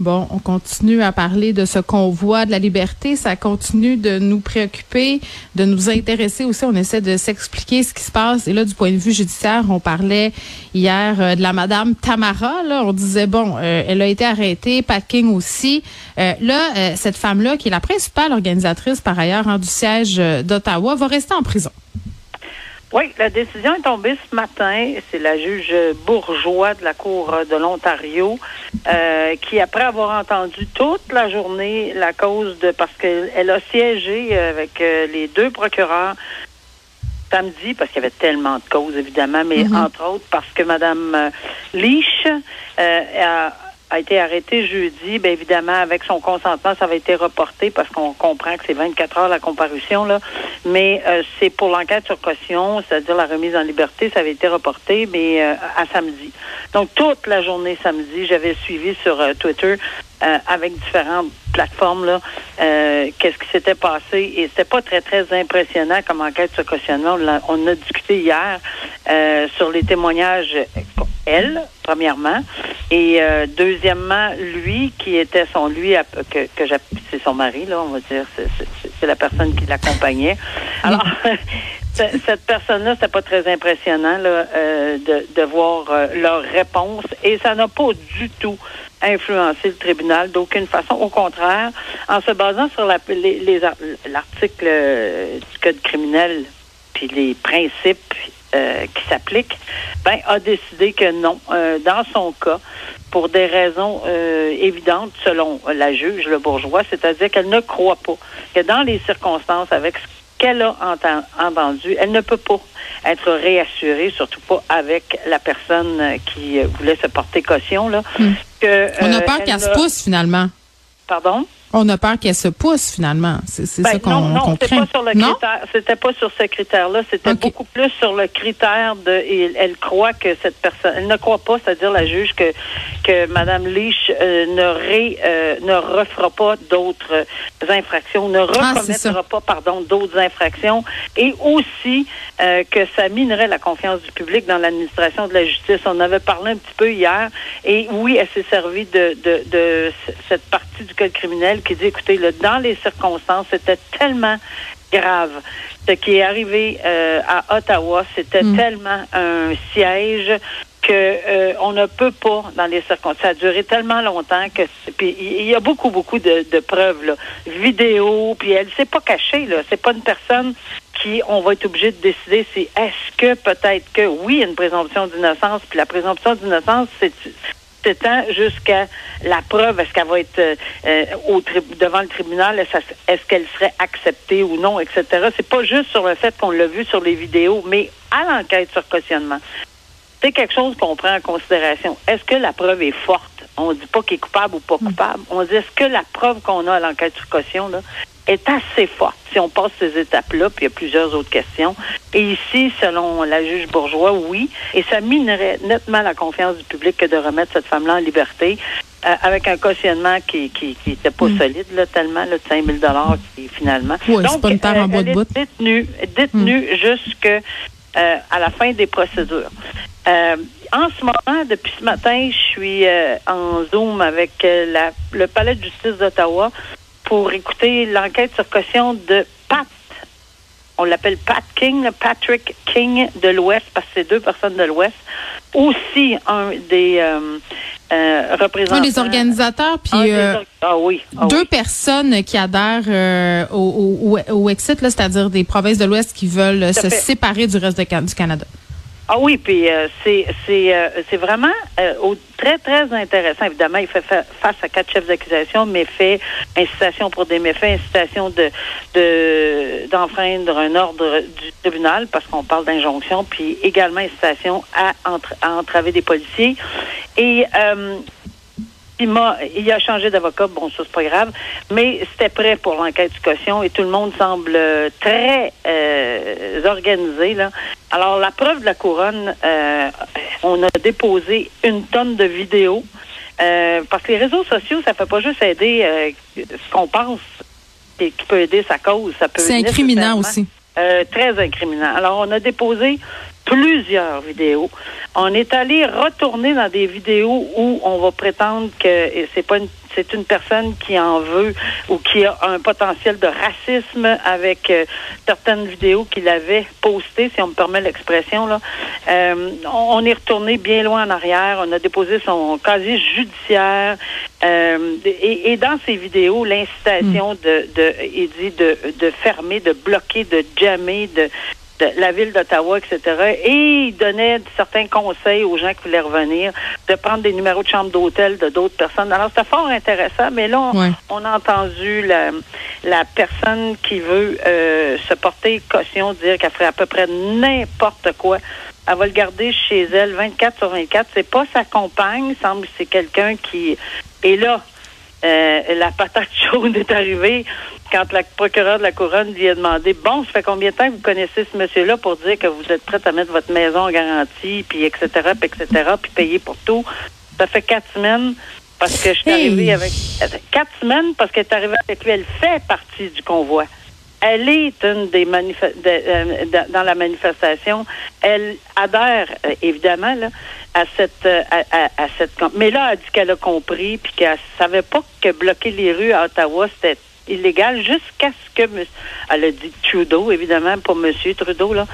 Bon, on continue à parler de ce convoi de la liberté. Ça continue de nous préoccuper, de nous intéresser aussi. On essaie de s'expliquer ce qui se passe. Et là, du point de vue judiciaire, on parlait hier euh, de la madame Tamara. Là, on disait bon, euh, elle a été arrêtée, Pat King aussi. Euh, là, cette femme-là, qui est la principale organisatrice par ailleurs hein, du siège d'Ottawa, va rester en prison. Oui, la décision est tombée ce matin. C'est la juge bourgeois de la Cour de l'Ontario euh, qui, après avoir entendu toute la journée la cause de... parce qu'elle a siégé avec euh, les deux procureurs samedi, parce qu'il y avait tellement de causes, évidemment, mais entre autres parce que Mme euh, Leach euh, a a été arrêtée jeudi, bien évidemment, avec son consentement, ça avait été reporté parce qu'on comprend que c'est 24 heures la comparution, là. Mais euh, c'est pour l'enquête sur caution, c'est-à-dire la remise en liberté, ça avait été reporté, mais euh, à samedi. Donc toute la journée samedi, j'avais suivi sur euh, Twitter euh, avec différentes plateformes là, euh, qu'est-ce qui s'était passé et c'était pas très très impressionnant comme enquête sur cautionnement. On, on a discuté hier euh, sur les témoignages elle premièrement et euh, deuxièmement lui qui était son lui à- que, que c'est son mari là on va dire c'est, la personne qui l'accompagnait. Alors ce- cette personne-là, c'était pas très impressionnant là, euh, de, de voir euh, leur réponse et ça n'a pas du tout influencé le tribunal d'aucune façon. Au contraire, en se basant sur la- les- les l'article euh, du code criminel puis les principes euh, qui s'appliquent, ben a décidé que non. Euh, dans son cas, pour des raisons euh, évidentes, selon la juge, le bourgeois, c'est-à-dire qu'elle ne croit pas que dans les circonstances avec ce qu'elle a enten- entendu, elle ne peut pas être réassurée, surtout pas avec la personne euh, qui euh, voulait se porter caution. Là, que, Hmm. On a peur elle qu'elle se pousse finalement. Pardon? On a peur qu'elle se pousse finalement. C'est Ben, ça qu'on non, non, c'était pas sur le critère. C'était pas sur ce critère-là. C'était beaucoup plus sur le critère de. et elle croit que cette personne. Elle ne croit pas, c'est-à-dire la juge que que Madame Leach euh, ne ré, euh, ne refera pas d'autres euh, infractions, ne Ah, recommettra pas, pardon, d'autres infractions, et aussi euh, que ça minerait la confiance du public dans l'administration de la justice. On avait parlé un petit peu hier, et oui, elle s'est servie de, de, de cette partie du code criminel qui dit, écoutez, là, dans les circonstances, c'était tellement grave. Ce qui est arrivé euh, à Ottawa, c'était Mm. tellement un siège que euh, on ne peut pas dans les circonstances. Ça a duré tellement longtemps que c'est- puis il y a beaucoup beaucoup de, de preuves là, vidéo. Puis elle s'est pas cachée là. C'est pas une personne qui on va être obligé de décider. C'est est-ce que peut-être que oui, il y a une présomption d'innocence. Puis la présomption d'innocence, c'est s'étend jusqu'à la preuve, est-ce qu'elle va être euh, au tri- devant le tribunal, est-ce, est-ce qu'elle serait acceptée ou non, etc. C'est pas juste sur le fait qu'on l'a vu sur les vidéos, mais à l'enquête sur cautionnement. C'est quelque chose qu'on prend en considération. Est-ce que la preuve est forte? On dit pas qu'il est coupable ou pas coupable. On dit est-ce que la preuve qu'on a à l'enquête sur caution là, est assez forte si on passe ces étapes-là, puis il y a plusieurs autres questions. Et ici, selon la juge bourgeois, oui, et ça minerait nettement la confiance du public que de remettre cette femme-là en liberté. euh, avec un cautionnement qui qui, qui était pas solide là tellement là, de 5 000 dollars qui finalement c'est pas une terre en bois de elle bout. est détenue détenue jusque euh, à la fin des procédures. Euh, en ce moment, depuis ce matin, je suis euh, en Zoom avec euh, la, le Palais de justice d'Ottawa pour écouter l'enquête sur caution de Pat. On l'appelle Pat King, Patrick King de l'Ouest, parce que c'est deux personnes de l'Ouest. Aussi un des euh, euh, représentants. Un des organisateurs, puis des euh, or- ah oui. ah deux oui. personnes qui adhèrent au, au, au Exit, c'est-à-dire des provinces de l'Ouest qui veulent se fait. séparer du reste de du Canada. Ah oui, puis euh, c'est c'est euh, c'est vraiment euh, très très intéressant. Évidemment, il fait fa- face à quatre chefs d'accusation, méfaits, incitation pour des méfaits, incitation de de d'enfreindre un ordre du tribunal parce qu'on parle d'injonction, puis également incitation à, entre- à entraver des policiers. Et euh, il m'a, il a changé d'avocat, bon, ça c'est pas grave, mais c'était prêt pour l'enquête du caution et tout le monde semble euh, très euh, organisé là. Alors la preuve de la couronne, euh, on a déposé une tonne de vidéos euh, parce que les réseaux sociaux, ça fait pas juste aider euh, ce qu'on pense et qui peut aider sa cause, ça peut C'est incriminant aussi. euh, très incriminant. Alors, on a déposé plusieurs vidéos. On est allé retourner dans des vidéos où on va prétendre que c'est pas une, c'est une personne qui en veut ou qui a un potentiel de racisme avec euh, certaines vidéos qu'il avait postées, si on me permet l'expression. Là, Euh, on, est retourné bien loin en arrière. On a déposé son casier judiciaire. Euh, et, et dans ces vidéos, l'incitation de, de, il dit de, de fermer, de bloquer, de jammer, de, de la ville d'Ottawa, etc. Et il donnait certains conseils aux gens qui voulaient revenir, de prendre des numéros de chambre d'hôtel de d'autres personnes. Alors, c'était fort intéressant, mais là, on, Ouais. on a entendu la, la personne qui veut euh, se porter caution, dire qu'elle ferait à peu près n'importe quoi. Elle va le garder chez elle 24 sur 24. C'est pas sa compagne, semble que c'est quelqu'un qui... Et là, euh, la patate chaude est arrivée quand la procureure de la couronne lui a demandé bon, ça fait combien de temps que vous connaissez ce monsieur-là pour dire que vous êtes prête à mettre votre maison en garantie, puis etc., puis etc., puis payer pour tout. Ça fait quatre semaines parce que je suis arrivée avec quatre semaines parce qu'elle est arrivée avec lui. Elle fait partie du convoi. Elle est une des manif- de- euh, de- dans la manifestation. Elle adhère euh, évidemment là, à cette euh, à, à- cette mais là elle dit qu'elle a compris puis qu'elle savait pas que bloquer les rues à Ottawa c'était illégal jusqu'à ce que elle a dit Trudeau évidemment pas monsieur Trudeau là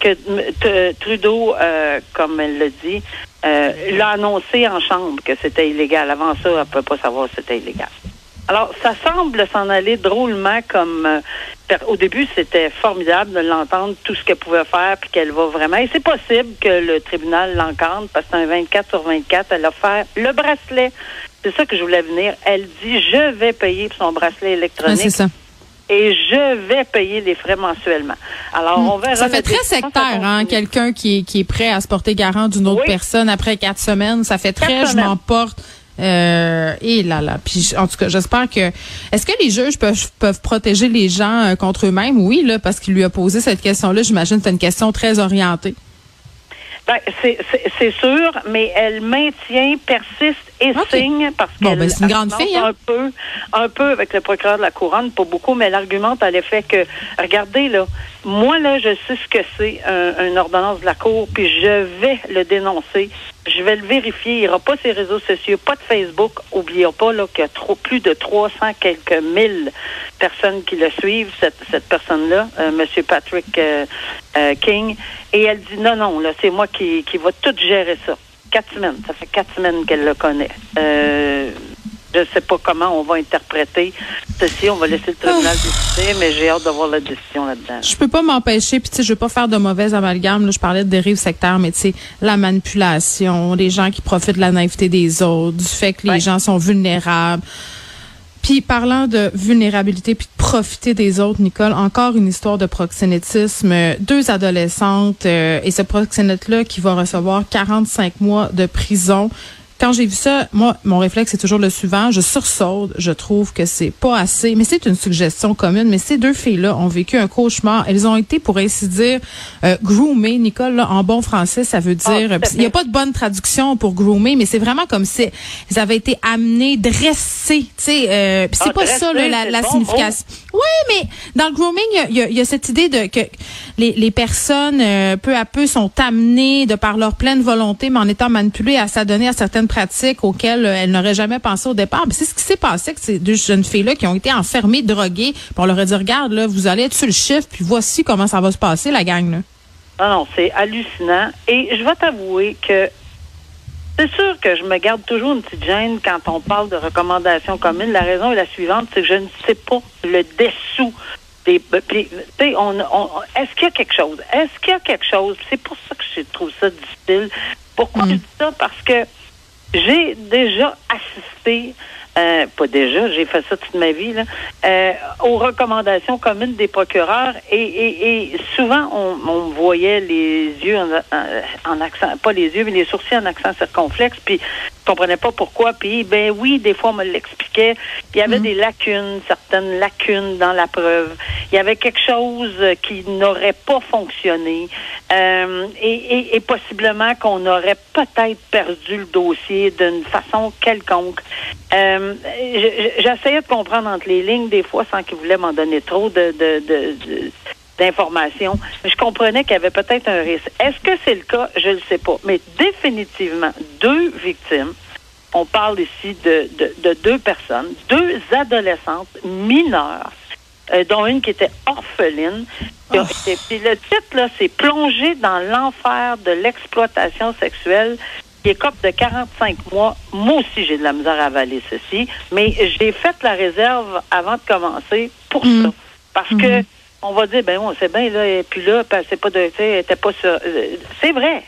que m- Trudeau euh, comme elle l'a dit euh, l'a annoncé en chambre que c'était illégal avant ça elle peut pas savoir si c'était illégal alors, ça semble s'en aller drôlement comme euh, au début, c'était formidable de l'entendre tout ce qu'elle pouvait faire puis qu'elle va vraiment. Et c'est possible que le tribunal l'encadre parce que c'est un 24 sur 24. Elle a fait le bracelet. C'est ça que je voulais venir. Elle dit je vais payer pour son bracelet électronique c'est ça. et je vais payer les frais mensuellement. Alors, on verra. Ça fait très sectaire, hein, quelqu'un qui est, qui est prêt à se porter garant d'une autre Oui. personne après quatre semaines. Ça fait très, Quatre je semaines. m'en porte. Euh, et là là. Puis en tout cas, j'espère que. Est-ce que les juges peuvent peuvent protéger les gens euh, contre eux-mêmes? Oui, là, parce qu'il lui a posé cette question-là. J'imagine que c'est une question très orientée. Ben, c'est- c'est c'est sûr, mais elle maintient, persiste et signe parce Bon, qu'elle ben, une grande fille, hein? un peu, un peu avec le procureur de la couronne, pas beaucoup, mais elle argumente à l'effet que, regardez là, moi là, je sais ce que c'est un, une ordonnance de la cour, puis je vais le dénoncer, je vais le vérifier. Il n'y aura pas ses réseaux sociaux, pas de Facebook. Oublions pas là qu'il y a trop, plus de 300 quelques mille personnes qui le suivent, cette, cette personne-là, euh, Monsieur Patrick euh, euh, King. Et elle dit non, non, là, c'est moi qui, qui va tout gérer ça. Quatre semaines. Ça fait quatre semaines qu'elle le connaît. Euh, je ne sais pas comment on va interpréter ceci. On va laisser le tribunal décider, mais j'ai hâte de voir la décision là-dedans. Je peux pas m'empêcher, puis tu sais, je veux pas faire de mauvais amalgame. Là, je parlais de dérive sectaire, mais tu sais, la manipulation, les gens qui profitent de la naïveté des autres, du fait que les Ouais. gens sont vulnérables. Puis parlant de vulnérabilité puis de profiter des autres, Nicole, encore une histoire de proxénétisme. Deux adolescentes euh, et ce proxénète-là qui va recevoir 45 mois de prison. Quand j'ai vu ça, moi, mon réflexe c'est toujours le suivant. Je sursaute. Je trouve que c'est pas assez. Mais c'est une suggestion commune. Mais ces deux filles-là ont vécu un cauchemar. Elles ont été, pour ainsi dire, euh, groomées. Nicole, là, en bon français, ça veut Ah, dire. Il n'y a pas de bonne traduction pour groomer, mais c'est vraiment comme si elles avaient été amenées, dressées. Tu sais, euh, c'est Ah, pas ça là, la, c'est la bon signification. Oui, mais dans le grooming, il y y a cette idée de que les, personnes euh, peu à peu sont amenées de par leur pleine volonté, mais en étant manipulées à s'adonner à certaines pratiques auxquelles euh, elles n'auraient jamais pensé au départ. C'est ce qui s'est passé que ces deux jeunes filles-là qui ont été enfermées, droguées. Puis on leur a dit regarde là, vous allez être sur le chiffre, puis voici comment ça va se passer la gang là. Non, non, c'est hallucinant. Et je vais t'avouer que c'est sûr que je me garde toujours une petite gêne quand on parle de recommandations communes. La raison est la suivante, c'est que je ne sais pas le dessous des. Puis, tu sais, on, on- est-ce qu'il y a quelque chose? Est-ce qu'il y a quelque chose? C'est pour ça que je trouve ça difficile. Pourquoi je dis ça? Parce que j'ai déjà assisté euh, pas déjà, j'ai fait ça toute ma vie, là, euh, aux recommandations communes des procureurs et, et, et souvent on, on voyait les yeux en, en, accent, pas les yeux, mais les sourcils en accent circonflexe, puis je comprenais pas pourquoi, puis ben oui, des fois on me l'expliquait, il y avait des lacunes, certaines lacunes dans la preuve, il y avait quelque chose qui n'aurait pas fonctionné euh, et, et, et possiblement qu'on aurait peut-être perdu le dossier d'une façon quelconque. Euh, J'essayais de comprendre entre les lignes des fois sans qu'ils voulaient m'en donner trop de, de, de, d'informations. Je comprenais qu'il y avait peut-être un risque. Est-ce que c'est le cas? Je ne le sais pas. Mais définitivement, deux victimes. On parle ici de, de, de deux personnes, deux adolescentes mineures, euh, dont une qui était orpheline. Oh. Et, puis le titre, là, c'est Plonger dans l'enfer de l'exploitation sexuelle qui écope de 45 mois. Moi aussi, j'ai de la misère à avaler ceci, mais j'ai fait la réserve avant de commencer pour mm. ça. Parce mm. que on va dire, ben bon, c'est bien, là, et puis là, c'est pas de, était pas sur. Euh, c'est vrai.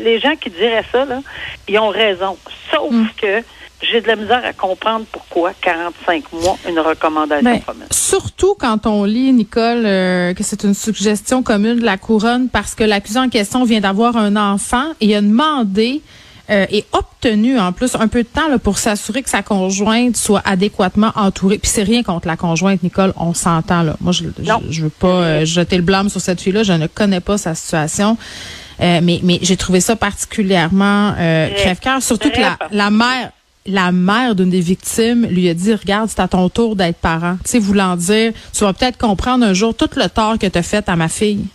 les gens qui diraient ça, là, ils ont raison. Sauf mm. que j'ai de la misère à comprendre pourquoi 45 mois, une recommandation ben, commune. Surtout quand on lit, Nicole, euh, que c'est une suggestion commune de la couronne parce que l'accusé en question vient d'avoir un enfant et a demandé euh, et obtenu en plus un peu de temps là, pour s'assurer que sa conjointe soit adéquatement entourée. Puis c'est rien contre la conjointe, Nicole, on s'entend là. Moi, je, je, veux pas euh, jeter le blâme sur cette fille-là. Je ne connais pas sa situation. Euh, mais mais j'ai trouvé ça particulièrement euh, crève-cœur, surtout que la, la mère la mère d'une des victimes lui a dit regarde c'est à ton tour d'être parent tu sais voulant dire tu vas peut-être comprendre un jour tout le tort que tu as fait à ma fille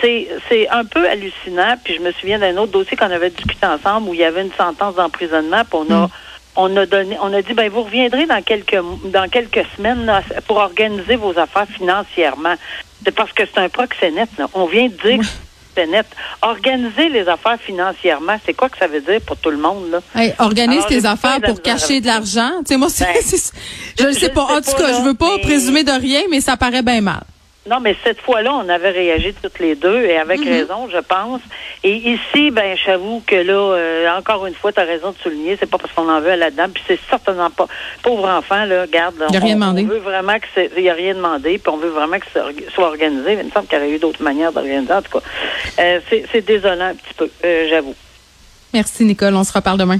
c'est, c'est un peu hallucinant. Puis je me souviens d'un autre dossier qu'on avait discuté ensemble où il y avait une sentence d'emprisonnement. Puis on a, mm. on a donné, on a dit ben vous reviendrez dans quelques dans quelques semaines pour organiser vos affaires financièrement. C'est parce que c'est un proxénète. Là. On vient de dire. Oui. Net. Organiser les affaires financièrement, c'est quoi que ça veut dire pour tout le monde là? Hey, Organise tes affaires pour cacher de l'argent. Tu sais moi, ben, je ne sais pas. En tout cas, je veux pas présumer de rien, mais ça paraît bien mal. Non, mais cette fois-là, on avait réagi toutes les deux et avec mhm. raison, je pense. Et ici, ben, j'avoue que là, euh, encore une fois, tu as raison de souligner, c'est pas parce qu'on en veut à la dame, puis c'est certainement pas pauvre enfant là, garde. Il a rien demandé. On veut vraiment que il y a rien demandé, puis on veut vraiment que ça soit organisé. Il me semble qu'il y aurait eu d'autres manières d'organiser. En tout cas, euh, c'est désolant un petit peu, euh, j'avoue. Merci Nicole, on se reparle demain.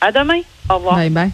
À demain. Au revoir. Bye bye.